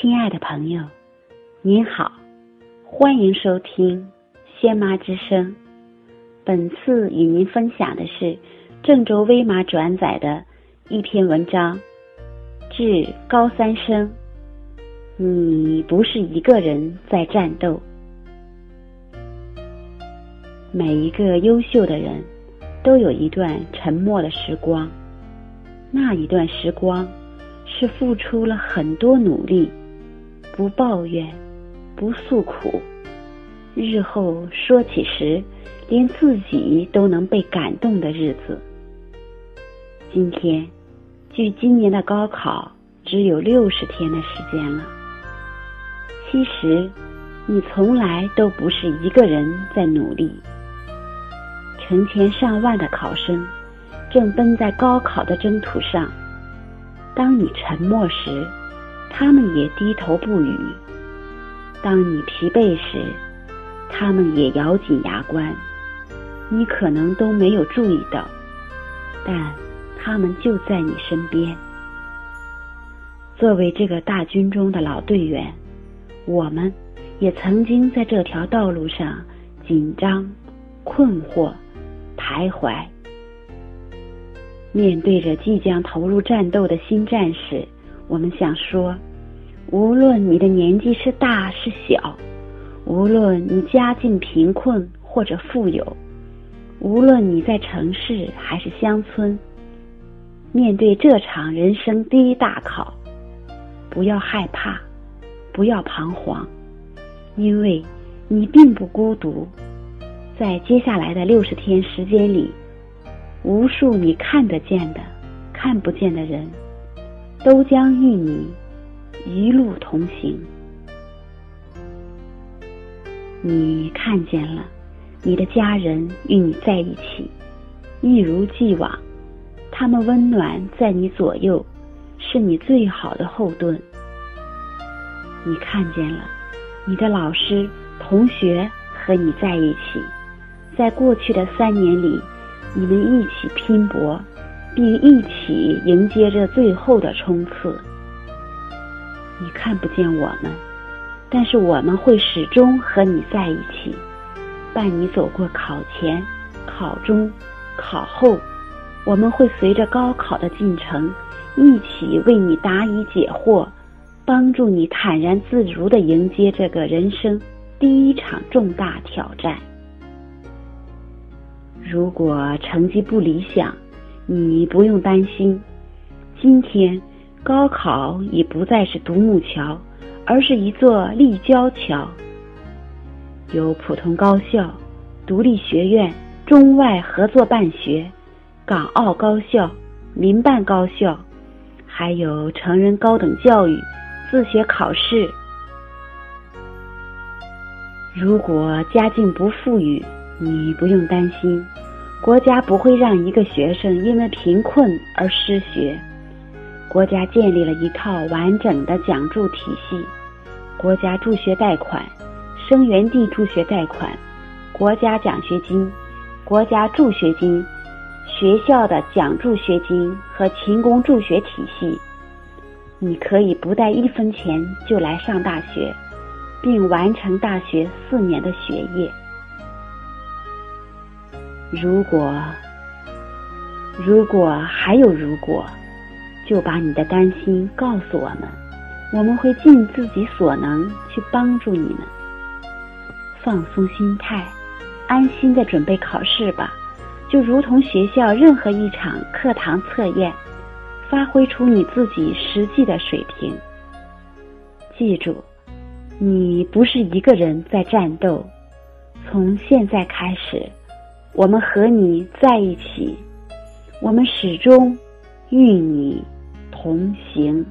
亲爱的朋友，您好，欢迎收听仙妈之声。本次与您分享的是郑州微妈转载的一篇文章，致高三生。你不是一个人在战斗。每一个优秀的人，都有一段沉默的时光，那一段时光是付出了很多努力，不抱怨，不诉苦，日后说起时，连自己都能被感动的日子。今天，距今年的高考只有六十天的时间了。其实，你从来都不是一个人在努力。成千上万的考生正奔在高考的征途上。当你沉默时，他们也低头不语；当你疲惫时，他们也咬紧牙关。你可能都没有注意到，但他们就在你身边。作为这个大军中的老队员。我们也曾经在这条道路上紧张、困惑、徘徊。面对着即将投入战斗的新战士，我们想说：无论你的年纪是大是小，无论你家境贫困或者富有，无论你在城市还是乡村，面对这场人生第一大考，不要害怕。不要彷徨，因为你并不孤独。在接下来的六十天时间里，无数你看得见的、看不见的人，都将与你一路同行。你看见了你的家人与你在一起，一如既往，他们温暖在你左右，是你最好的后盾。你看见了，你的老师、同学和你在一起，在过去的三年里，你们一起拼搏，并一起迎接着最后的冲刺。你看不见我们，但是我们会始终和你在一起，伴你走过考前、考中、考后。我们会随着高考的进程，一起为你答疑解惑。帮助你坦然自如的迎接这个人生第一场重大挑战。如果成绩不理想，你不用担心。今天高考已不再是独木桥，而是一座立交桥。有普通高校、独立学院、中外合作办学、港澳高校、民办高校，还有成人高等教育。自学考试，如果家境不富裕，你不用担心，国家不会让一个学生因为贫困而失学。国家建立了一套完整的奖助体系，国家助学贷款、生源地助学贷款、国家奖学金、国家助学金、学校的奖助学金和勤工助学体系。你可以不带一分钱就来上大学，并完成大学四年的学业。如果，如果还有如果，就把你的担心告诉我们，我们会尽自己所能去帮助你们。放松心态，安心的准备考试吧，就如同学校任何一场课堂测验。发挥出你自己实际的水平。记住，你不是一个人在战斗。从现在开始，我们和你在一起，我们始终与你同行。